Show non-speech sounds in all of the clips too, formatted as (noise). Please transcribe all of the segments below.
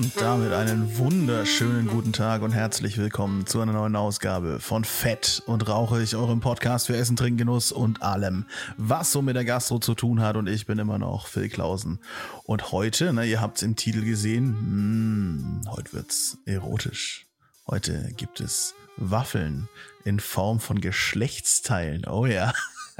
Und damit einen wunderschönen guten Tag und herzlich willkommen zu einer neuen Ausgabe von Fett und Rauchig, eurem Podcast für Essen, Trinken, Genuss und allem, was so mit der Gastro zu tun hat. Und ich bin immer noch Phil Klausen. Und heute, ne, ihr habt es im Titel gesehen, mh, heute wird's erotisch. Heute gibt es Waffeln in Form von Geschlechtsteilen. Oh ja.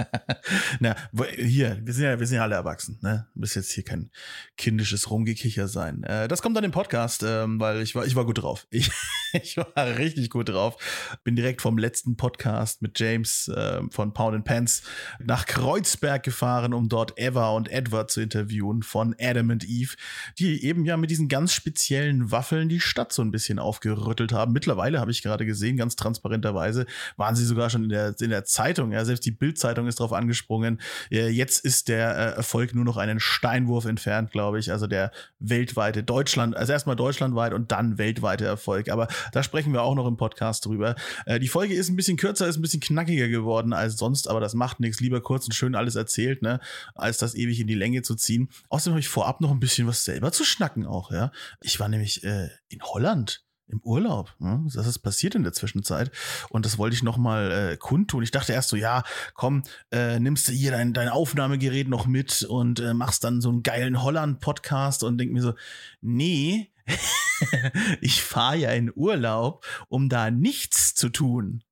(laughs) Na, hier, wir sind ja, wir sind ja alle erwachsen, ne? Muss jetzt hier kein kindisches Rumgekicher sein. Äh, das kommt dann im Podcast, ähm, weil ich war, ich war gut drauf. Ich, (laughs) ich war richtig gut drauf. Bin direkt vom letzten Podcast mit James äh, von Pound and Pants nach Kreuzberg gefahren, um dort Eva und Edward zu interviewen von Adam and Eve, die eben ja mit diesen ganz speziellen Waffeln die Stadt so ein bisschen aufgerüttelt haben. Mittlerweile habe ich gerade gesehen, ganz transparenterweise, waren sie sogar schon in der, in der Zeitung. Ja, selbst die Bildzeitung ist drauf angesprungen. Jetzt ist der äh, Erfolg nur noch einen Steinwurf entfernt, glaube ich. Also der weltweite Deutschland, also erstmal deutschlandweit und dann weltweite Erfolg. Aber da sprechen wir auch noch im Podcast drüber. Äh, die Folge ist ein bisschen kürzer, ist ein bisschen knackiger geworden als sonst, aber das macht nichts. Lieber kurz und schön alles erzählt, ne, als das ewig in die Länge zu ziehen. Außerdem habe ich vorab noch ein bisschen was selber zu schnacken auch, ja. Ich war nämlich äh, in Holland im Urlaub. Ne? Das ist passiert in der Zwischenzeit. Und das wollte ich nochmal äh, kundtun. Ich dachte erst so, ja, komm, äh, nimmst du hier dein, dein Aufnahmegerät noch mit und äh, machst dann so einen geilen Holland-Podcast und denk mir so, nee, (laughs) ich fahre ja in Urlaub, um da nichts zu tun.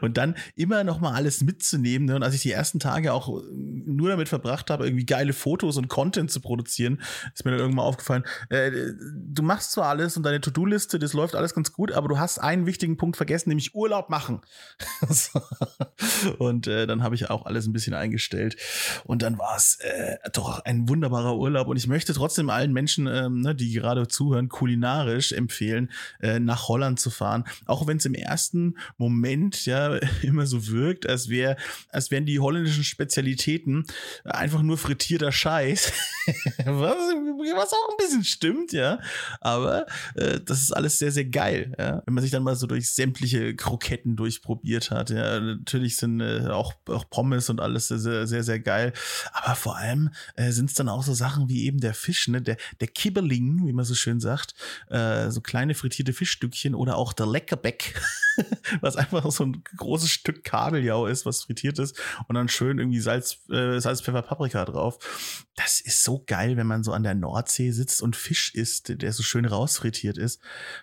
und dann immer noch mal alles mitzunehmen. Ne? Und als ich die ersten Tage auch äh, nur damit verbracht habe, irgendwie geile Fotos und Content zu produzieren, ist mir dann irgendwann aufgefallen, äh, du machst zwar alles und deine To-Do-Liste, das läuft alles ganz gut, aber du hast einen wichtigen Punkt vergessen, nämlich Urlaub machen. (laughs) und äh, dann habe ich auch alles ein bisschen eingestellt. Und dann war es äh, doch ein wunderbarer Urlaub. Und ich möchte trotzdem allen Menschen, ähm, ne, die gerade zuhören, kulinarisch empfehlen, äh, nach Holland zu fahren. Auch wenn es im ersten Moment ja (laughs) immer so wirkt, als wäre, als wären die holländischen Spezialitäten einfach nur frittierter Scheiß. (laughs) was, was, auch ein bisschen stimmt, ja. Aber äh, das ist alles sehr, sehr geil, ja. Wenn man sich dann mal so durch sämtliche Kroketten durchprobiert hat. Ja, natürlich sind äh, auch, auch Pommes und alles sehr, sehr, sehr geil. Aber vor allem äh, sind es dann auch so Sachen wie eben der Fisch, ne, der, der Kibbeling, wie man so schön sagt, äh, so kleine frittierte Fischstückchen oder auch der Leckerbeck, (laughs) was einfach so ein großes Stück Kabeljau ist, was frittiert ist und dann schön irgendwie Salz, äh, Salz, Pfeffer, Paprika drauf. Das ist so geil, wenn man so an der Nordsee sitzt und Fisch isst, der so schön rausfrittiert ist.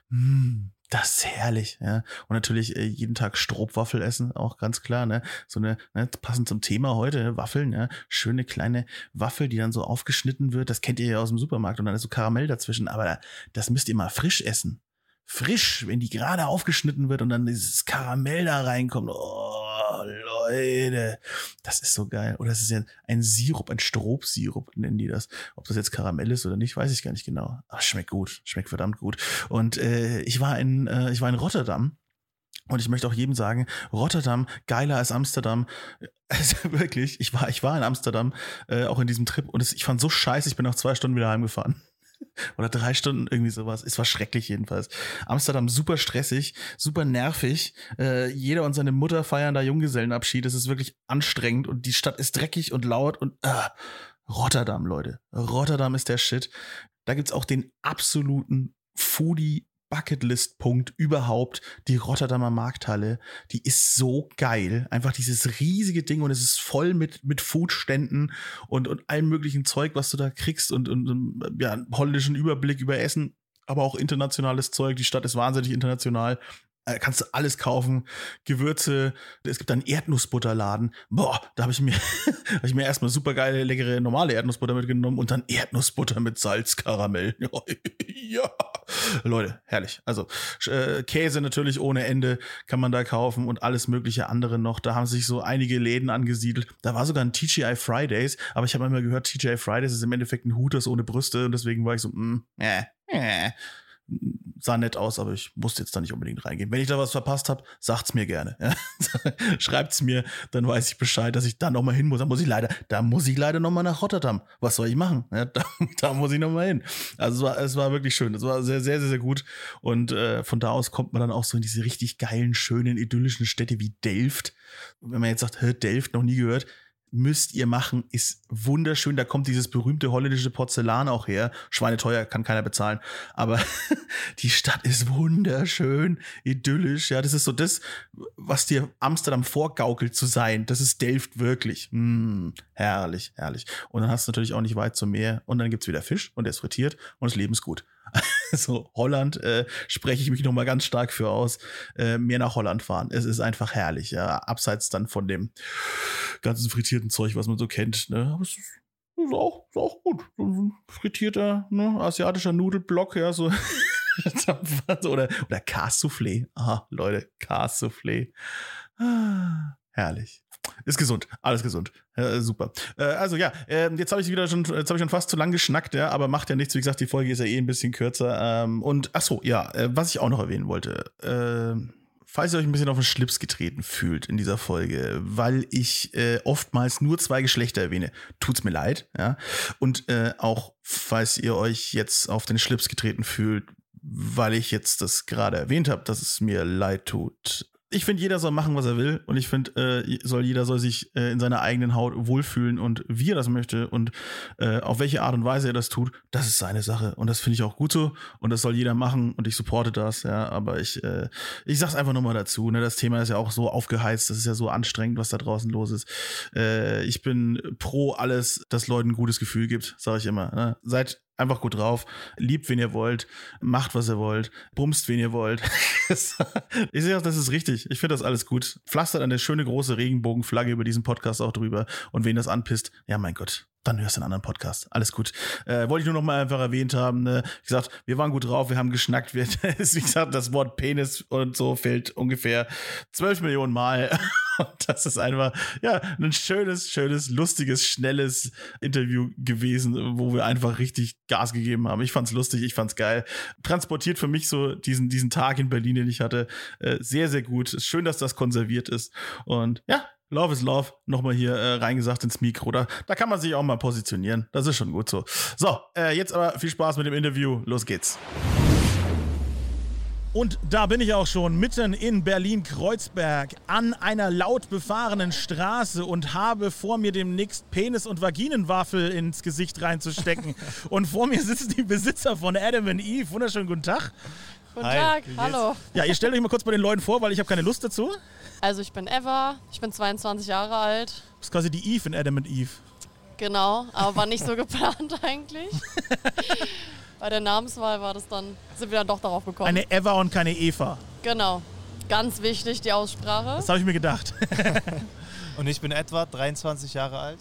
Mmh. Das ist herrlich, ja. Und natürlich äh, jeden Tag Stroopwaffel essen, auch ganz klar, ne? So eine, ne, passend zum Thema heute, ne? Waffeln, ja. Schöne kleine Waffel, die dann so aufgeschnitten wird. Das kennt ihr ja aus dem Supermarkt und dann ist so Karamell dazwischen. Aber das müsst ihr mal frisch essen. Frisch, wenn die gerade aufgeschnitten wird und dann dieses Karamell da reinkommt. Oh, Leute, das ist so geil. Oder es ist ja ein Sirup, ein Stroopsirup nennen die das. Ob das jetzt Karamell ist oder nicht, weiß ich gar nicht genau. Aber schmeckt gut, schmeckt verdammt gut. Und äh, ich war in, äh, ich war in Rotterdam. Und ich möchte auch jedem sagen, Rotterdam geiler als Amsterdam. (laughs) Also wirklich, ich war, ich war in Amsterdam, äh, auch in diesem Trip und es, ich fand so scheiße, ich bin nach zwei Stunden wieder heimgefahren. Oder drei Stunden, irgendwie sowas. Es war schrecklich jedenfalls. Amsterdam super stressig, super nervig. Äh, jeder und seine Mutter feiern da Junggesellenabschied. Es ist wirklich anstrengend und die Stadt ist dreckig und laut und äh, Rotterdam, Leute. Rotterdam ist der Shit. Da gibt's auch den absoluten Foodie Bucketlist-Punkt überhaupt, die Rotterdamer Markthalle. Die ist so geil. Einfach dieses riesige Ding und es ist voll mit, mit Foodständen und, und allem möglichen Zeug, was du da kriegst und, und, ja, einen holländischen Überblick über Essen, aber auch internationales Zeug. Die Stadt ist wahnsinnig international. Äh, kannst du alles kaufen, Gewürze. Es gibt einen Erdnussbutterladen. Boah, da habe ich mir, (laughs) hab ich mir erstmal super geile, leckere, normale Erdnussbutter mitgenommen und dann Erdnussbutter mit Salzkaramell. (laughs) ja, Leute, herrlich. Also äh, Käse natürlich ohne Ende kann man da kaufen und alles mögliche andere noch. Da haben sich so einige Läden angesiedelt. Da war sogar ein TGI Fridays, aber ich habe immer gehört, TGI Fridays ist im Endeffekt ein Hooters ohne Brüste und deswegen war ich so, mm, äh, äh sah nett aus, aber ich musste jetzt da nicht unbedingt reingehen. Wenn ich da was verpasst habe, sagt's mir gerne. Ja? (laughs) Schreibt's mir, dann weiß ich Bescheid, dass ich da nochmal hin muss. Da muss ich leider, da muss ich leider nochmal nach Rotterdam. Was soll ich machen? Ja, (laughs) da, da, muss ich nochmal hin. Also es war, es war wirklich schön. Es war sehr, sehr, sehr, sehr gut. Und äh, von da aus kommt man dann auch so in diese richtig geilen, schönen, idyllischen Städte wie Delft. Wenn man jetzt sagt, Delft noch nie gehört, müsst ihr machen, ist wunderschön. Da kommt dieses berühmte holländische Porzellan auch her. Schweineteuer, kann keiner bezahlen. Aber (laughs) die Stadt ist wunderschön, idyllisch. Ja, das ist so das, was dir Amsterdam vorgaukelt zu sein. Das ist Delft wirklich. Mm, herrlich, herrlich. Und dann hast du natürlich auch nicht weit zum Meer. Und dann gibt's wieder Fisch und der ist frittiert und das Leben ist gut. (laughs) Also Holland äh, spreche ich mich noch mal ganz stark für aus. Äh, mehr nach Holland fahren. Es ist einfach herrlich, ja. Abseits dann von dem ganzen frittierten Zeug, was man so kennt. Ne? Aber es ist, ist, auch, ist auch gut. So ein frittierter, ne, asiatischer Nudelblock, ja, so. (laughs) oder, oder Cassoufflé. Aha, Leute, Cassoufflé. Ah, herrlich. Ist gesund, alles gesund. Äh, super. Äh, also ja, äh, jetzt habe ich wieder schon, jetzt habe ich schon fast zu lang geschnackt, ja, aber macht ja nichts. Wie gesagt, die Folge ist ja eh ein bisschen kürzer. Ähm, und ach so, ja, äh, was ich auch noch erwähnen wollte. Äh, falls ihr euch ein bisschen auf den Schlips getreten fühlt in dieser Folge, weil ich äh, oftmals nur zwei Geschlechter erwähne, tut's mir leid, ja. Und äh, auch falls ihr euch jetzt auf den Schlips getreten fühlt, weil ich jetzt das gerade erwähnt habe, dass es mir leid tut ich finde, jeder soll machen, was er will. Und ich finde, äh, soll jeder soll sich äh, in seiner eigenen Haut wohlfühlen und wie er das möchte und äh, auf welche Art und Weise er das tut, das ist seine Sache. Und das finde ich auch gut so. Und das soll jeder machen und ich supporte das, ja. Aber ich, äh, ich sag's einfach nochmal dazu. Ne? Das Thema ist ja auch so aufgeheizt, das ist ja so anstrengend, was da draußen los ist. Äh, ich bin pro alles, das Leuten ein gutes Gefühl gibt, sage ich immer. Ne? Seid einfach gut drauf, liebt, wen ihr wollt, macht, was ihr wollt, bumst, wen ihr wollt. ich sehe auch, das ist richtig. Ich finde das alles gut. Pflastert eine schöne große Regenbogenflagge über diesen Podcast auch drüber. Und wen das anpisst, ja, mein Gott, dann hörst du einen anderen Podcast. Alles gut. Äh, wollte ich nur noch mal einfach erwähnt haben. Ne? Wie gesagt, wir waren gut drauf, wir haben geschnackt. Wir, (laughs) wie gesagt, das Wort Penis und so fällt ungefähr zwölf Millionen Mal. Und (laughs) das ist einfach, ja, ein schönes, schönes, lustiges, schnelles Interview gewesen, wo wir einfach richtig Gas gegeben haben. Ich fand's lustig, ich fand's geil. Transportiert für mich so diesen, diesen Tag in Berlin, den ich hatte, äh, sehr, sehr gut. Schön, dass das konserviert ist. Und ja, Love is Love, nochmal hier äh, reingesagt ins Mikro. Da, da kann man sich auch mal positionieren. Das ist schon gut so. So, äh, jetzt aber viel Spaß mit dem Interview. Los geht's. Und da bin ich auch schon mitten in Berlin-Kreuzberg an einer laut befahrenen Straße und habe vor mir demnächst Penis- und Vaginenwaffel ins Gesicht reinzustecken. (laughs) und vor mir sitzen die Besitzer von Adam and Eve. Wunderschönen guten Tag. Guten Hi, Tag, hallo. Ja, ihr stellt euch mal kurz bei den Leuten vor, weil ich habe keine Lust dazu. Also ich bin Eva, ich bin 22 Jahre alt. Du bist quasi die Eve in Adam and Eve. Genau, aber war nicht so (laughs) geplant eigentlich. (laughs) Bei der Namenswahl war das dann, sind wir dann doch darauf gekommen. Eine Eva und keine Eva. Genau. Ganz wichtig, die Aussprache. Das habe ich mir gedacht. (laughs) und ich bin Edward, 23 Jahre alt.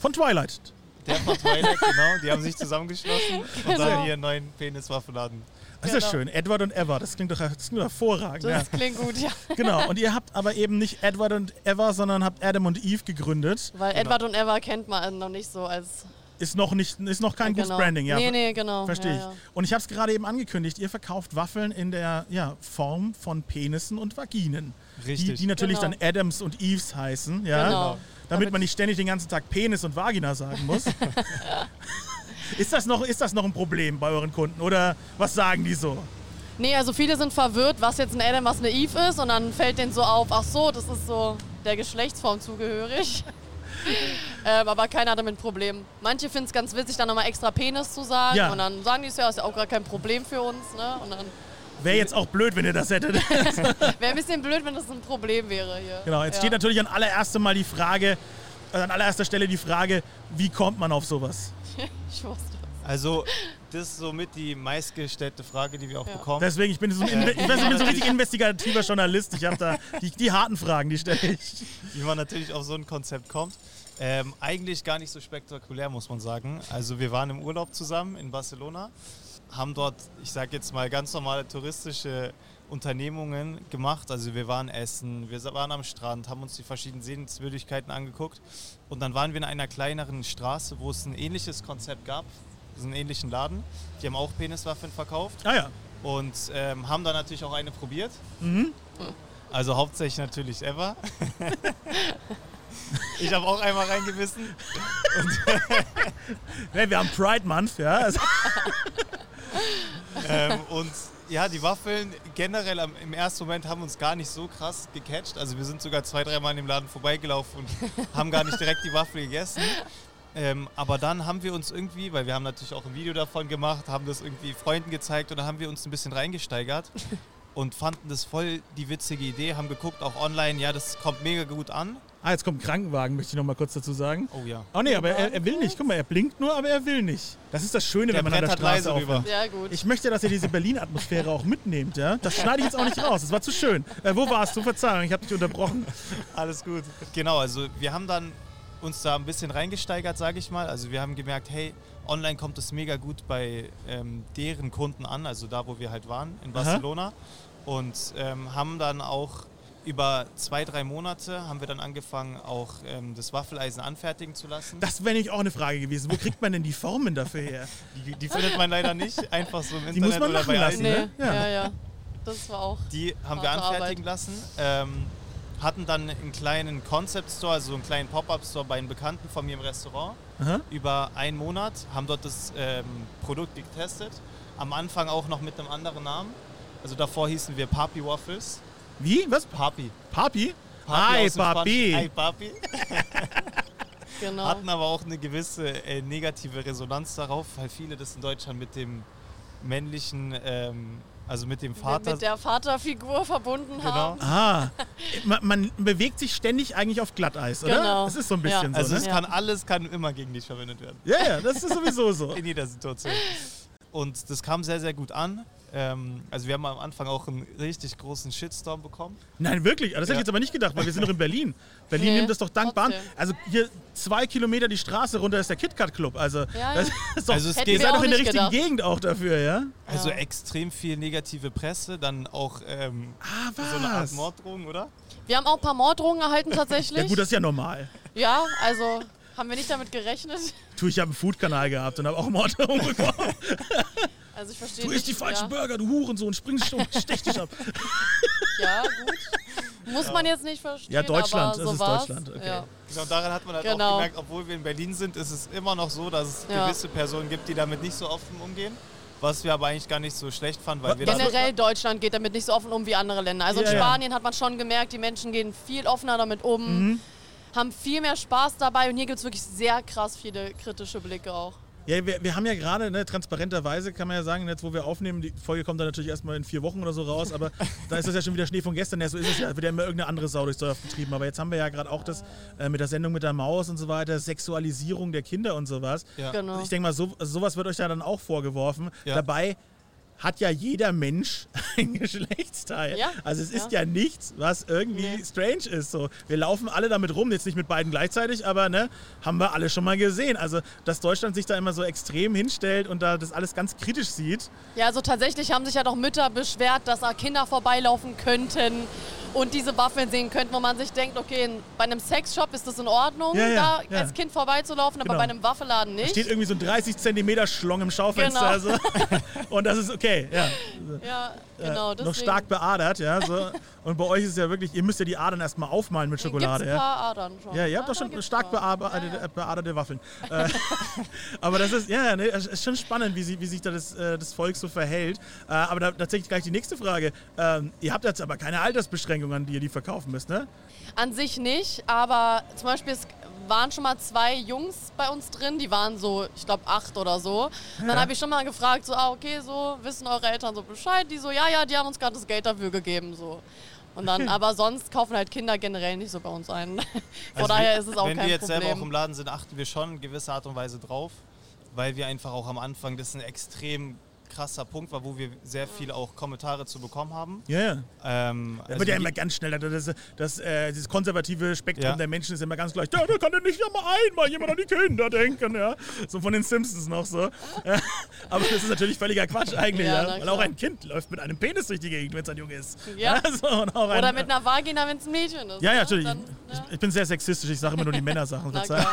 Von Twilight. Der von Twilight, genau. Die haben sich zusammengeschlossen genau. und dann hier einen neuen Peniswaffenladen das genau. ist schön. Edward und Ever. Das klingt doch das klingt hervorragend. Das ja. klingt gut, ja. Genau. (laughs) Und ihr habt aber eben nicht Edward und Ever, sondern habt Adam und Eve gegründet. Weil genau. Edward und Ever kennt man noch nicht so als. Ist noch, nicht, ist noch kein ja, gutes genau. Branding, ja. Nee, nee, genau. Verstehe ja, ich. Und ich habe es gerade eben angekündigt, ihr verkauft Waffeln in der ja, Form von Penissen und Vaginen. Richtig. Die, die natürlich genau. dann Adams und Eves heißen, ja. Genau. Damit, Damit man nicht ständig den ganzen Tag Penis und Vagina sagen muss. (laughs) ist, das noch, ist das noch ein Problem bei euren Kunden oder was sagen die so? Nee, also viele sind verwirrt, was jetzt ein Adam, was eine Eve ist. Und dann fällt denen so auf, ach so, das ist so der Geschlechtsform zugehörig. (laughs) ähm, aber keiner hat damit ein Problem. Manche finden es ganz witzig, dann nochmal extra Penis zu sagen. Ja. Und dann sagen die es ja, ist ja auch gar kein Problem für uns. Ne? Und dann Wäre jetzt auch blöd, wenn ihr das hättet. (laughs) Wäre ein bisschen blöd, wenn das ein Problem wäre hier. Genau, jetzt ja. steht natürlich an allererster Mal die Frage, also an allererster Stelle die Frage, wie kommt man auf sowas? Ich wusste es. Also das ist somit die meistgestellte Frage, die wir auch ja. bekommen. Deswegen, ich bin so ein, ich bin so ein richtig investigativer Journalist. Ich habe da die, die, harten Fragen, die stelle ich. Wie man natürlich auf so ein Konzept kommt. Ähm, eigentlich gar nicht so spektakulär, muss man sagen. Also wir waren im Urlaub zusammen in Barcelona, haben dort, ich sage jetzt mal, ganz normale touristische Unternehmungen gemacht. Also wir waren essen, wir waren am Strand, haben uns die verschiedenen Sehenswürdigkeiten angeguckt und dann waren wir in einer kleineren Straße, wo es ein ähnliches Konzept gab, das ist ein ähnlichen Laden. Die haben auch Peniswaffen verkauft. Ah ja. Und ähm, haben dann natürlich auch eine probiert. Mhm. Also hauptsächlich natürlich Eva. (laughs) ich habe auch einmal reingebissen. (laughs) Ja, wir haben Pride Month, ja. (laughs) Ähm, und ja, die Waffeln generell am, im ersten Moment haben uns gar nicht so krass gecatcht. Also wir sind sogar zwei, dreimal in dem Laden vorbeigelaufen und (laughs) haben gar nicht direkt die Waffel gegessen. Ähm, aber dann haben wir uns irgendwie, weil wir haben natürlich auch ein Video davon gemacht, haben das irgendwie Freunden gezeigt und dann haben wir uns ein bisschen reingesteigert (laughs) und fanden das voll die witzige Idee, haben geguckt, auch online, ja, das kommt mega gut an. Ah, jetzt kommt ein Krankenwagen, möchte ich noch mal kurz dazu sagen. Oh ja. Oh nee, aber er, er will nicht. Guck mal, er blinkt nur, aber er will nicht. Das ist das Schöne, Der wenn man an der Straße rüber. Ja, gut. Ich möchte, dass ihr diese Berlin-Atmosphäre auch mitnehmt, ja? Das schneide ich jetzt auch nicht raus. Das war zu schön. Äh, wo warst du? Verzeihung, ich habe dich unterbrochen. Alles gut. Genau, also wir haben dann uns da ein bisschen reingesteigert, sage ich mal. Also wir haben gemerkt, hey, online kommt es mega gut bei ähm, deren Kunden an, also da, wo wir halt waren, in Aha. Barcelona. Und ähm, haben dann auch über zwei, drei Monate haben wir dann angefangen, auch ähm, das Waffeleisen anfertigen zu lassen. Das wäre nicht auch eine Frage gewesen. Wo kriegt man denn die Formen dafür her? Die, die findet man leider nicht einfach so im Die Internet muss man oder bei lassen, Eisen. nee, ne? Ja. ja. ja, Das war auch. Die haben wir anfertigen lassen. Ähm, hatten dann einen kleinen Concept Store, also einen kleinen Pop-Up Store bei einem Bekannten von mir im Restaurant. Aha. Über einen Monat, haben dort das ähm, Produkt getestet. Am Anfang auch noch mit einem anderen Namen. Also davor hießen wir Papi Waffles. Wie? Was? Papi. Papi? Papi Hi, Papi. Hi, Papi. (laughs) Genau. Hatten aber auch eine gewisse äh, negative Resonanz darauf, weil viele das in Deutschland mit dem männlichen, ähm, also mit dem Vater. mit der Vaterfigur verbunden Genau. haben. Ah, (laughs) man, man bewegt sich ständig eigentlich auf Glatteis, oder? Genau. Das ist so ein Ja. bisschen also so, es ne? kann alles kann immer gegen dich verwendet werden. Ja, ja, das ist sowieso so. (laughs) In jeder Situation. Und das kam sehr, sehr gut an. Ähm, also wir haben am Anfang auch einen richtig großen Shitstorm bekommen. Nein, wirklich. Das hätte ich Ja. jetzt aber nicht gedacht, weil wir sind doch in Berlin. (laughs) Berlin Nee, nimmt das doch dankbar an. Also hier zwei Kilometer die Straße runter ist der KitKat Club. Also, Ja, ja. das (laughs) ist doch, Also es geht- ihr wir seid doch in der richtigen gedacht. Gegend auch dafür, ja? Also Ja. extrem viel negative Presse, dann auch ähm, Ah, so eine Art Morddrohung, oder? Wir haben auch ein paar Morddrohungen erhalten tatsächlich. (laughs) ja gut, das ist ja normal. Ja, also haben wir nicht damit gerechnet. Du, ich habe einen Food-Kanal gehabt und habe auch Morddrohungen bekommen. Also ich verstehe Du nicht. isst die falschen ja. Burger, du Hurensohn, springst und stech dich ab. (laughs) Ja, gut. Muss man jetzt nicht verstehen. Ja, Deutschland, aber das so ist war's. Deutschland, okay. Ja. Genau, daran hat man halt Genau. auch gemerkt, obwohl wir in Berlin sind, ist es immer noch so, dass es Ja. gewisse Personen gibt, die damit nicht so offen umgehen. Was wir aber eigentlich gar nicht so schlecht fanden, weil wir Generell Deutschland geht damit nicht so offen um wie andere Länder. Also Ja, in ja. Spanien hat man schon gemerkt, die Menschen gehen viel offener damit um, Mhm. haben viel mehr Spaß dabei und hier gibt es wirklich sehr krass viele kritische Blicke auch. Ja, wir, wir haben ja gerade, ne, transparenterweise kann man ja sagen, jetzt wo wir aufnehmen, die Folge kommt dann natürlich erstmal in vier Wochen oder so raus, aber (laughs) da ist das ja schon wieder Schnee von gestern. Ja, so ist es ja, wird ja immer irgendeine andere Sau durchs Dorf getrieben. Aber jetzt haben wir ja gerade auch das äh, mit der Sendung mit der Maus und so weiter, Sexualisierung der Kinder und sowas. Ja. Genau. Ich denke mal, so, sowas wird euch ja dann auch vorgeworfen. Ja. Dabei hat ja jeder Mensch (laughs) ein Geschlechtsteil. Ja, Also es ist ja. ja nichts, was irgendwie Nee. strange ist. So. Wir laufen alle damit rum, jetzt nicht mit beiden gleichzeitig, aber ne, haben wir alle schon mal gesehen. Also, dass Deutschland sich da immer so extrem hinstellt und da das alles ganz kritisch sieht. Ja, also tatsächlich haben sich ja doch Mütter beschwert, dass da Kinder vorbeilaufen könnten und diese Waffeln sehen könnten, wo man sich denkt, okay, bei einem Sexshop ist das in Ordnung, Ja, ja, da ja. als Kind vorbeizulaufen, aber Genau. bei einem Waffelladen Da nicht. steht irgendwie so ein 30 Zentimeter Schlong im Schaufenster. Genau. Also, (laughs) und das ist okay. Ja. ja, Äh, genau. noch deswegen stark beadert, ja. So. (laughs) Und bei euch ist es ja wirklich, ihr müsst ja die Adern erstmal aufmalen mit Schokolade. Gibt's ein Ja. paar Adern schon. Ja, ihr habt Ja, doch schon stark beaderte, Ja, ja. beaderte Waffeln. Äh, (laughs) aber das ist, ja, ne, ist schon spannend, wie, sie, wie sich da das, äh, das Volk so verhält. Äh, aber da, tatsächlich gleich die nächste Frage. Ähm, ihr habt jetzt aber keine Altersbeschränkungen, an die ihr die verkaufen müsst, ne? An sich nicht, aber zum Beispiel es waren schon mal zwei Jungs bei uns drin, die waren so, ich glaube, acht oder so. Und dann habe ich schon mal gefragt, so, ah, okay, so, wissen eure Eltern so Bescheid? Die so, ja, ja, die haben uns gerade das Geld dafür gegeben, so. Und dann, aber sonst kaufen halt Kinder generell nicht so bei uns ein. (laughs) Von Also daher ist es auch Wenn kein wir jetzt selber auch im Problem. Laden sind, achten wir schon in gewisser Art und Weise drauf, weil wir einfach auch am Anfang, das ist ein extrem krasser Punkt war, wo wir sehr viele auch Kommentare zu bekommen haben. Ja, ja. Ähm, Da also wird ja immer ganz schnell, das, das, äh, dieses konservative Spektrum Ja. der Menschen ist immer ganz gleich. Da, da kann denn nicht ja mal einmal jemand an die Kinder denken, ja. So von den Simpsons noch so. Ja. (laughs) Aber das ist natürlich völliger Quatsch eigentlich, Ja, ja. Weil auch ein Kind läuft mit einem Penis durch die Gegend, wenn es ein Junge ist. Ja. (laughs) so, auch ein, Oder mit einer Vagina, wenn es ein Mädchen ist. Ja, ja, ne? natürlich. Dann, ich, ne? ich bin sehr sexistisch, ich sage immer nur die Männersachen. Na klar,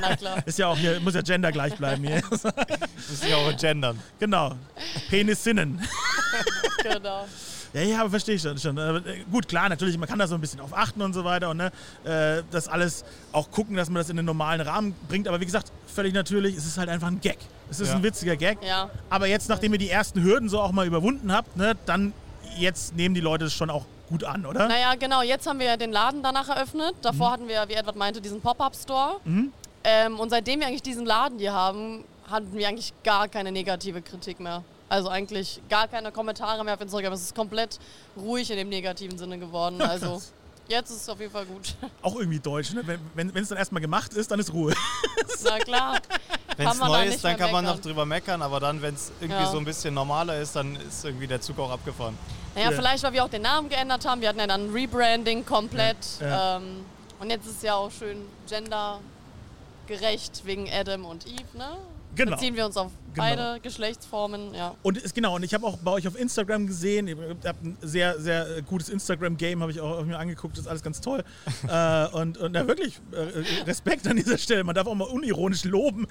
na klar. (laughs) Ist ja auch hier, muss ja Gender gleich bleiben hier. müssen ja auch gendern. genau. Penissinnen. (laughs) genau. Ja, ja, aber verstehe ich schon. schon. Äh, gut, klar, natürlich, man kann da so ein bisschen auf achten und so weiter und ne, äh, das alles auch gucken, dass man das in den normalen Rahmen bringt. Aber wie gesagt, völlig natürlich, es ist halt einfach ein Gag. Es ist Ja. ein witziger Gag. Ja. Aber jetzt, nachdem ihr die ersten Hürden so auch mal überwunden habt, ne, dann jetzt nehmen die Leute es schon auch gut an, oder? Naja, genau, jetzt haben wir ja den Laden danach eröffnet. Davor hatten wir, wie Edward meinte, diesen Pop-Up-Store. Ähm, und seitdem wir eigentlich diesen Laden hier haben, hatten wir eigentlich gar keine negative Kritik mehr. Also eigentlich gar keine Kommentare mehr auf Instagram. Es ist komplett ruhig in dem negativen Sinne geworden. Also jetzt ist es auf jeden Fall gut. (laughs) Auch irgendwie deutsch, ne? Wenn wenn wenn, es dann erstmal gemacht ist, dann ist Ruhe. (laughs) Na klar. Wenn es neu ist, dann kann man noch meckern. drüber meckern, aber dann, wenn es irgendwie Ja. so ein bisschen normaler ist, dann ist irgendwie der Zug auch abgefahren. Naja, Ja. vielleicht, weil wir auch den Namen geändert haben. Wir hatten ja dann ein Rebranding komplett. Ja, ja. Ähm, und jetzt ist es ja auch schön gendergerecht wegen Adam und Eve, ne? Genau. Beziehen wir uns auf Genau. beide Geschlechtsformen, ja. Und ist genau, und ich habe auch bei euch auf Instagram gesehen, ihr habt ein sehr, sehr äh, gutes Instagram-Game, habe ich auch mir angeguckt, das ist alles ganz toll. (laughs) äh, und, und ja, wirklich, äh, Respekt an dieser Stelle. Man darf auch mal unironisch loben.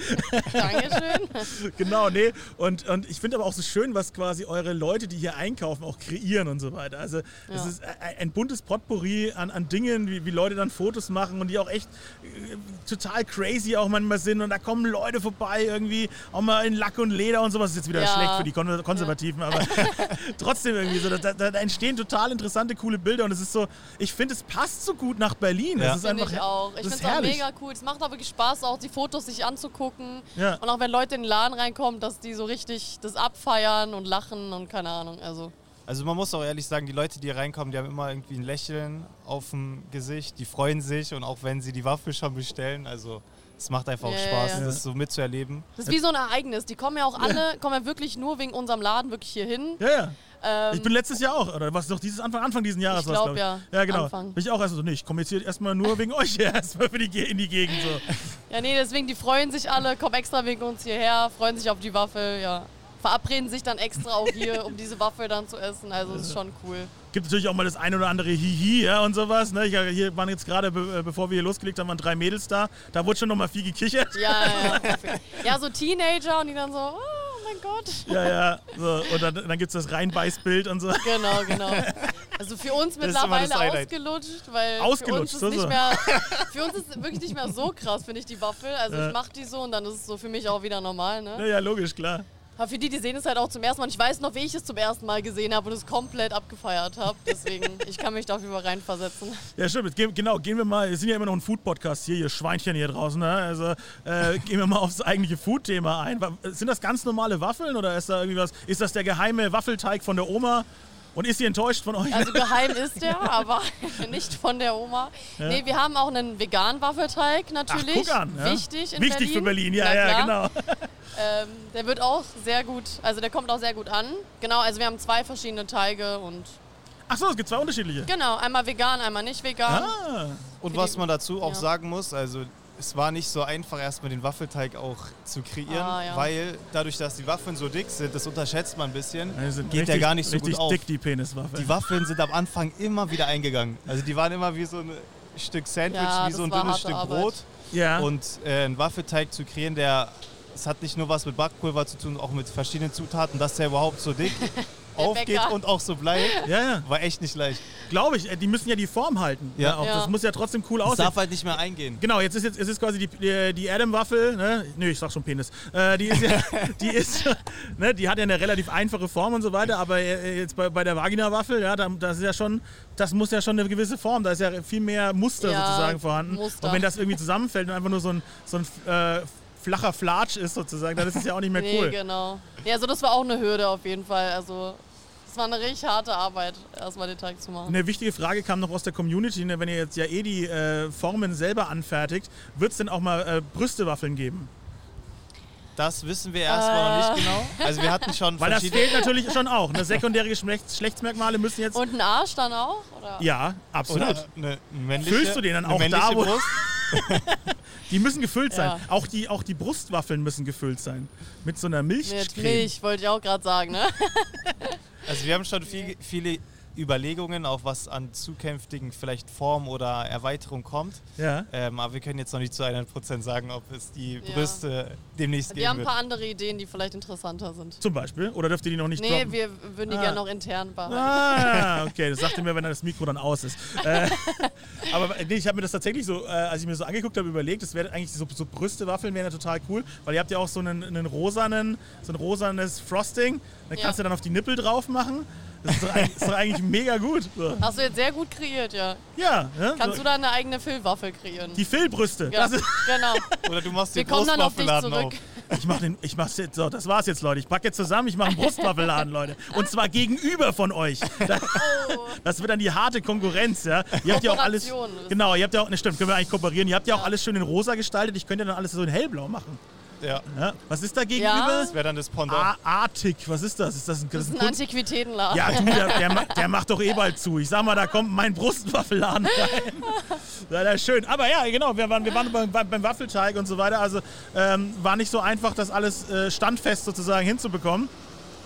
Dankeschön. (laughs) genau, nee. Und, und ich finde aber auch so schön, was quasi eure Leute, die hier einkaufen, auch kreieren und so weiter. Also es Ja. ist ein, ein buntes Potpourri an, an Dingen, wie, wie Leute dann Fotos machen und die auch echt äh, total crazy auch manchmal sind. Und da kommen Leute vorbei, irgendwie auch mal in Lack und Leder und sowas. Das ist jetzt wieder Ja. schlecht für die Kon Konservativen, aber (laughs) trotzdem irgendwie so. Da, da, entstehen total interessante, coole Bilder und es ist so, ich finde, es passt so gut nach Berlin. Ja. Es ist Finde einfach ich auch. Ich das finde ist es auch mega cool. Es macht auch wirklich Spaß, auch die Fotos sich anzugucken. Ja. Und auch wenn Leute in den Laden reinkommen, dass die so richtig das abfeiern und lachen und keine Ahnung. Also, Also man muss auch ehrlich sagen, die Leute, die hier reinkommen, die haben immer irgendwie ein Lächeln auf dem Gesicht, die freuen sich und auch wenn sie die Waffe schon bestellen, also es macht einfach auch Ja, Spaß, ja, ja. das so mitzuerleben. das ist wie so ein Ereignis. Die kommen ja auch alle, kommen ja wirklich nur wegen unserem Laden wirklich hier hin. Ja, ja. Ähm, Ich bin letztes Jahr auch, oder was doch dieses Anfang, Anfang dieses Jahres Ich war's, glaub, ich. ja. Ja, genau. Anfang. Bin ich auch erst so, nee, ich komme jetzt hier erstmal nur wegen euch hier (laughs) erstmal für die, in die Gegend. So. (laughs) Ja, nee, deswegen, die freuen sich alle, kommen extra wegen uns hierher, freuen sich auf die Waffel, ja. Verabreden sich dann extra auch hier, um diese Waffel dann zu essen. Also, ist schon cool. Gibt natürlich auch mal das ein oder andere Hihi ja, und sowas. Ne? Ich, hier waren jetzt gerade, be äh, bevor wir hier losgelegt haben, waren drei Mädels da. Da wurde schon noch mal viel gekichert. Ja, ja, ja. (laughs) Ja, so Teenager und die dann so, oh mein Gott. Ja, ja. So. Und dann, dann gibt es das Reinbeißbild und so. Genau, genau. (laughs) Also für uns mittlerweile ausgelutscht, weil Ausgelutscht, für uns ist nicht mehr, (laughs) für uns ist wirklich nicht mehr so krass, finde ich, die Waffel. Also Ja. ich mache die so und dann ist es so für mich auch wieder normal, Ja, ne? ja, logisch, klar. Aber für die, die sehen es halt auch zum ersten Mal. Und ich weiß noch, wie ich es zum ersten Mal gesehen habe und es komplett abgefeiert habe. Deswegen, (laughs) ich kann mich da auf jeden Fall reinversetzen. Ja, stimmt. Gehen, genau, gehen wir mal, wir sind ja immer noch ein Food-Podcast hier, ihr Schweinchen hier draußen. Ne? Also äh, (laughs) gehen wir mal aufs eigentliche Food-Thema ein. Sind das ganz normale Waffeln oder ist da irgendwie was? Ist das der geheime Waffelteig von der Oma? Und ist sie enttäuscht von euch? Also geheim ist der, (laughs) aber (laughs) nicht von der Oma. Nee, wir haben auch einen veganen Waffelteig natürlich. guck an, ja. Wichtig in Wichtig Berlin. für Berlin, ja, ja, genau. (laughs) Ähm, der wird auch sehr gut, also der kommt auch sehr gut an. Genau, also wir haben zwei verschiedene Teige und Ach so, es gibt zwei unterschiedliche. genau, einmal vegan, einmal nicht vegan. Ah, Und was man dazu auch ja. sagen muss, also es war nicht so einfach, erstmal den Waffelteig auch zu kreieren, Ah, ja. weil dadurch, dass die Waffeln so dick sind, das unterschätzt man ein bisschen, die sind geht der richtig- gar nicht so richtig gut auf. dick, die Peniswaffe. Die Waffeln sind am Anfang immer wieder eingegangen. Also die waren immer wie so ein Stück Sandwich, Ja, wie so ein dünnes Stück Arbeit. Brot. ja. Und äh, einen Waffelteig zu kreieren, der es hat nicht nur was mit Backpulver zu tun, auch mit verschiedenen Zutaten, dass der überhaupt so dick (laughs) aufgeht Bäcker. und auch so bleibt, (laughs) ja, ja. war echt nicht leicht. Glaube ich. äh, Die müssen ja die Form halten. Ja. auch. Ja. Das muss ja trotzdem cool Es aussehen. darf halt nicht mehr eingehen. Genau, jetzt ist jetzt es ist quasi die, die, die Adam-Waffel, ne? Nö, ich sag schon Penis. Äh, die ist ja, (laughs) die ist, (laughs) ne, die hat ja eine relativ einfache Form und so weiter, aber äh, jetzt bei, bei der Vagina-Waffel, ja, da, das ist ja schon, das muss ja schon eine gewisse Form, da ist ja viel mehr Muster Ja, sozusagen vorhanden. Muster. Und wenn das irgendwie zusammenfällt und einfach nur so ein, so ein äh, flacher Flatsch ist sozusagen, dann ist es ja auch nicht mehr Nee, cool. genau. Ja, also das war auch eine Hürde auf jeden Fall. Also war eine richtig harte Arbeit, erstmal den Teig zu machen. Eine wichtige Frage kam noch aus der Community, ne, wenn ihr jetzt ja eh die äh, Formen selber anfertigt, wird es denn auch mal äh, Brüstewaffeln geben? Das wissen wir erstmal noch nicht genau. Also wir hatten schon (laughs) Weil das fehlt natürlich schon auch. Ne? Sekundäre Geschlechts Geschlechtsmerkmale müssen jetzt. Und ein Arsch dann auch? Oder? ja, absolut. Oder eine männliche, Füllst du den dann auch da, wo- Brust? (laughs) Die müssen gefüllt sein. Ja. Auch, die, auch die Brustwaffeln müssen gefüllt sein. Mit so einer Milchcreme. Mit Milch, wollte ich auch gerade sagen, ne? (laughs) Also wir haben schon viel, viele Überlegungen, auch was an zukünftigen vielleicht Form oder Erweiterung kommt. Ja. Ähm, aber wir können jetzt noch nicht zu 100% sagen, ob es die Ja. Brüste demnächst Wir geben haben ein paar andere Ideen, die vielleicht interessanter sind. Zum Beispiel? Oder dürft ihr die noch nicht Nee, droppen? wir würden die Ah. gerne noch intern behalten. Ah, okay, das sagt ihr mir, (laughs) wenn das Mikro dann aus ist. Äh, (laughs) aber nee, ich habe mir das tatsächlich so, äh, als ich mir so angeguckt habe, überlegt, das wäre eigentlich so, so Brüstewaffeln wären ja total cool, weil ihr habt ja auch so einen, einen rosanen, so ein rosanes Frosting, dann Ja. kannst du dann auf die Nippel drauf machen. Das ist doch eigentlich, ist doch eigentlich mega gut. So. Hast du jetzt sehr gut kreiert, ja. Ja, ne? Kannst so, du da eine eigene Füllwaffel kreieren? die Füllbrüste. ja, Das ist, genau. Oder du machst Wir den kommen dann auf dich Brustwaffelladen zurück. auf. ich mach den, ich mach's jetzt, so, das war's jetzt, Leute. Ich packe jetzt zusammen, ich mache einen Brustwaffelladen, Leute. Und zwar gegenüber von euch. Das, (laughs) das wird dann die harte Konkurrenz, ja. Ihr habt ja auch alles. Kooperation. Genau, ihr habt ja auch, ne, stimmt, können wir eigentlich kooperieren. Ihr habt ja auch alles schön in rosa gestaltet. Ich könnte dann alles so in hellblau machen. Ja, Ja? Was ist da Ja. gegenüber? das wäre dann das Pendant. Artig, was ist das? Ist das ein, das Das ist ein ein? Antiquitätenladen. Ja, du, der, der, der (laughs) macht doch eh bald zu. Ich sag mal, da kommt mein Brustwaffelladen rein. (laughs) Ja, das ist schön. Aber ja, genau, wir waren, wir waren beim, beim, beim Waffelteig und so weiter. Also ähm, war nicht so einfach, das alles äh, standfest sozusagen hinzubekommen.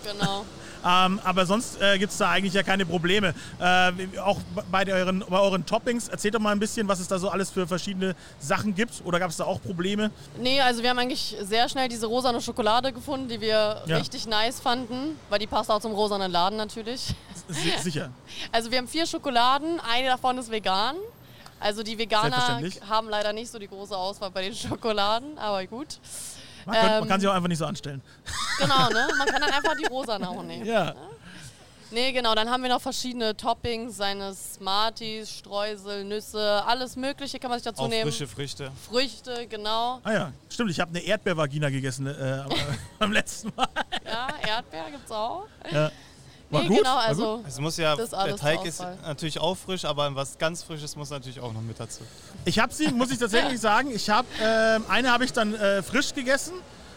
Genau. Ähm, aber sonst äh, gibt es da eigentlich ja keine Probleme. Äh, auch bei euren, bei euren Toppings, erzählt doch mal ein bisschen, was es da so alles für verschiedene Sachen gibt. Oder gab es da auch Probleme? Nee, also wir haben eigentlich sehr schnell diese rosane Schokolade gefunden, die wir Ja. richtig nice fanden, weil die passt auch zum rosanen Laden natürlich. Si (laughs) sicher. Also wir haben vier Schokoladen, eine davon ist vegan. Also die Veganer haben leider nicht so die große Auswahl bei den Schokoladen, aber gut. Man, könnte, man Ähm, kann sich auch einfach nicht so anstellen. (laughs) Genau, ne? Man kann dann einfach die rosanen auch nehmen. Ja. Nee, genau, dann haben wir noch verschiedene Toppings, seine Smarties, Streusel, Nüsse, alles mögliche kann man sich dazu Auch nehmen. frische Früchte. Früchte, genau. Ah ja, stimmt. Ich habe eine Erdbeervagina gegessen äh, (laughs) am letzten Mal. Ja, Erdbeer gibt's auch. Ja. War nee, gut? genau, War also Es muss ja, Das der alles Teig zur ist Auswahl. natürlich auch frisch, aber was ganz Frisches muss natürlich auch noch mit dazu. Ich habe sie, muss ich tatsächlich (laughs) sagen, ich habe ähm, eine habe ich dann äh, frisch gegessen.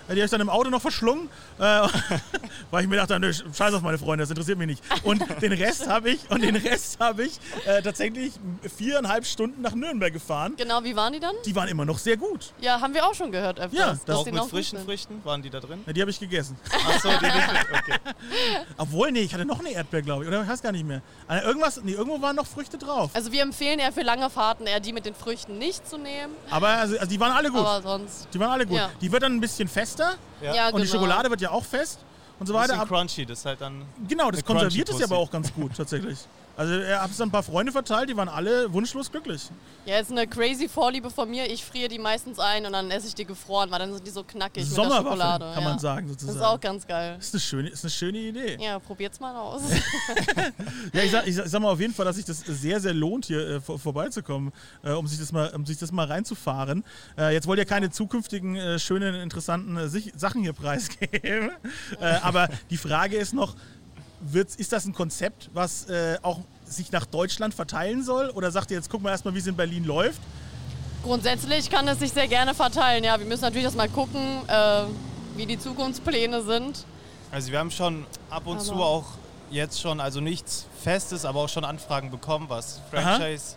Die habe ich dann im Auto noch verschlungen, äh, (laughs) weil ich mir dachte, nö, scheiß auf meine Freunde, das interessiert mich nicht. Und den Rest habe ich und den Rest habe ich äh, tatsächlich viereinhalb Stunden nach Nürnberg gefahren. genau, wie waren die dann? Die waren immer noch sehr gut. Ja, haben wir auch schon gehört öfters. Ja, das- auch mit frischen. Früchten waren die da drin? Ja, die habe ich gegessen. Achso, die nicht. Okay. (laughs) Obwohl, nee, ich hatte noch eine Erdbeer, glaube ich. Oder ich weiß gar nicht mehr. Äh, irgendwas, nee, irgendwo waren noch Früchte drauf. Also wir empfehlen eher für lange Fahrten eher die mit den Früchten nicht zu nehmen, Aber also, also die waren alle gut. aber sonst Die waren alle gut. Ja. Die wird dann ein bisschen fester Ja. ja, und die genau. Schokolade wird ja auch fest und so weiter. Bisschen Ab, crunchy, das ist halt dann. genau, das konserviert es ja aber auch ganz gut tatsächlich. (laughs) Also er hat es dann ein paar Freunde verteilt, die waren alle wunschlos glücklich. Ja, ist eine crazy Vorliebe von mir. Ich friere die meistens ein und dann esse ich die gefroren, weil dann sind die so knackig mit der Schokolade. kann ja. man sagen Das sozusagen. ist auch ganz geil. Das ist eine schöne, ist eine schöne Idee. Ja, probiert's mal aus. (laughs) Ja, ich sag, ich, sag, ich mal auf jeden Fall, dass sich das sehr, sehr lohnt, hier äh, vor, vorbeizukommen, äh, um, sich das mal, um sich das mal reinzufahren. Äh, jetzt wollt ihr keine zukünftigen äh, schönen, interessanten äh, Sachen hier preisgeben. (laughs) äh, aber die Frage ist noch, wird's, ist das ein Konzept, was äh, auch sich nach Deutschland verteilen soll? Oder sagt ihr jetzt, guck mal erstmal, wie es in Berlin läuft? Grundsätzlich kann es sich sehr gerne verteilen. Ja, wir müssen natürlich erst mal gucken, äh, wie die Zukunftspläne sind. Also wir haben schon ab und Aber- zu auch jetzt schon, also nichts Festes, aber auch schon Anfragen bekommen, was Franchise.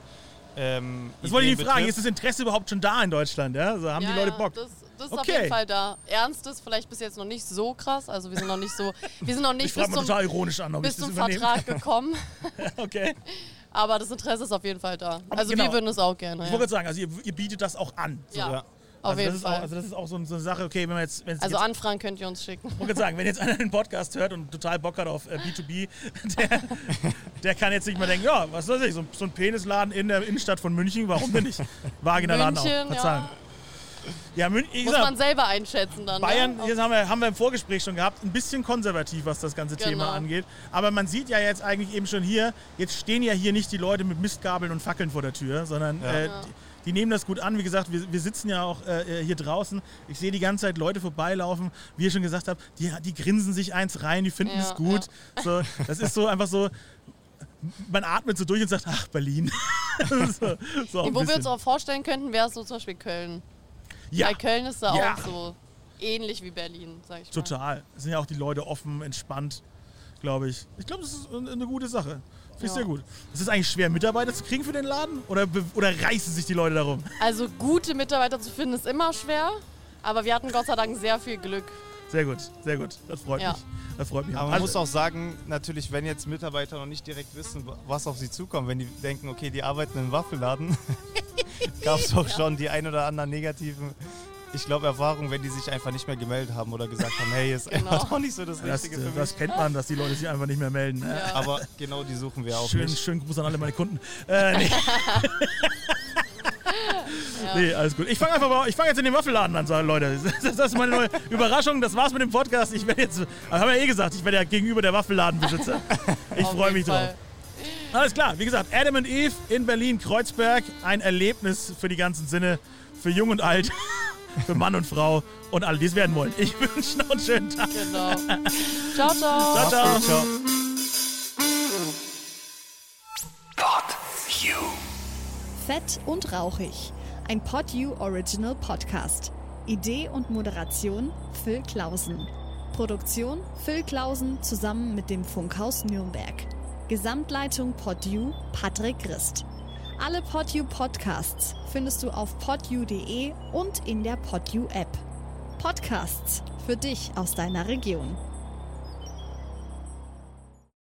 Ähm, Das wollte ich fragen. Ist das Interesse überhaupt schon da in Deutschland? Ja? Also haben ja, die Leute Bock? Das, das ist auf Okay. jeden Fall da. Ernstes vielleicht bis jetzt noch nicht so krass. Also wir sind noch nicht so, wir sind noch ich nicht bis zum, total ironisch an, ob bis zum. Vertrag gekommen. (laughs) Okay. Aber das Interesse ist auf jeden Fall da. Also genau. wir würden es auch gerne. Ich Ja. wollte gerade sagen, also ihr, ihr bietet das auch an. So. Ja, Ja. auf also jeden das ist Fall. Auch, also das ist auch so, so eine Sache, okay, wenn man jetzt, wenn es also jetzt Anfragen könnt ihr uns schicken. Ich wollte gerade sagen, wenn jetzt einer den Podcast hört und total Bock hat auf äh, B2B, (laughs) der, der kann jetzt nicht mal denken, ja, was weiß ich, so, so ein Penisladen in der Innenstadt von München, warum denn nicht? Vagina-Laden auch, München, Verzeihung. Ja, München, Muss man selber einschätzen dann. Bayern, ne? jetzt haben wir, haben wir im Vorgespräch schon gehabt, ein bisschen konservativ, was das ganze Thema Genau. angeht. Aber man sieht ja jetzt eigentlich eben schon hier, jetzt stehen ja hier nicht die Leute mit Mistgabeln und Fackeln vor der Tür, sondern Ja. äh, Ja. die, die nehmen das gut an. Wie gesagt, wir, wir sitzen ja auch äh, hier draußen. Ich sehe die ganze Zeit Leute vorbeilaufen. Wie ihr schon gesagt habt, die, die grinsen sich eins rein, die finden Ja, es gut. (laughs) So, das ist so einfach so, man atmet so durch und sagt, ach, Berlin. (laughs) so, so Wo wir uns auch vorstellen könnten, wäre es so zum Beispiel Köln. Ja, Weil Köln ist da Ja. auch so ähnlich wie Berlin, sag ich mal. total. Es sind ja auch die Leute offen, entspannt, glaube ich. Ich glaube, das ist eine gute Sache. Finde ich Ja. sehr gut. Ist es eigentlich schwer, Mitarbeiter zu kriegen für den Laden? Oder, oder reißen sich die Leute darum? Also gute Mitarbeiter zu finden ist immer schwer, aber wir hatten Gott sei Dank sehr viel Glück. Sehr gut, sehr gut. Das freut Ja. mich. Das freut mich. Aber man Also- muss auch sagen, natürlich, wenn jetzt Mitarbeiter noch nicht direkt wissen, was auf sie zukommt, wenn die denken, okay, die arbeiten im Waffelladen, (laughs) gab es auch schon die ein oder anderen negativen, ich glaube, Erfahrungen, wenn die sich einfach nicht mehr gemeldet haben oder gesagt haben, hey, ist Genau. einfach doch nicht so das das, Richtige für mich. das kennt man, dass die Leute sich einfach nicht mehr melden. Äh, Ja. Aber genau die suchen wir auch Schön, nicht. schönen Gruß an alle meine Kunden. Äh, nee. (laughs) (laughs) nee, alles gut. Ich fange einfach mal, ich fange jetzt in den Waffelladen an, Leute. Das, das ist meine neue Überraschung. Das war's mit dem Podcast. Ich werde jetzt, haben wir ja eh gesagt, ich werde ja gegenüber der Waffelladenbesitzer. (laughs) Ich freue mich drauf. Alles klar, wie gesagt, Adam and Eve in Berlin-Kreuzberg. Ein Erlebnis für die ganzen Sinne, für Jung und Alt, (laughs) für Mann und Frau und alle, die es werden wollen. Ich (laughs) wünsche noch einen schönen Tag. Genau. ciao, ciao. Ciao, ciao. Ciao. Pod You. Fett und rauchig. Ein PodU Original Podcast. Idee und Moderation Phil Klausen. Produktion Phil Klausen zusammen mit dem Funkhaus Nürnberg. Gesamtleitung PodU Patrick Christ. Alle PodU Podcasts findest du auf podu.de und in der PodU App. Podcasts für dich aus deiner Region.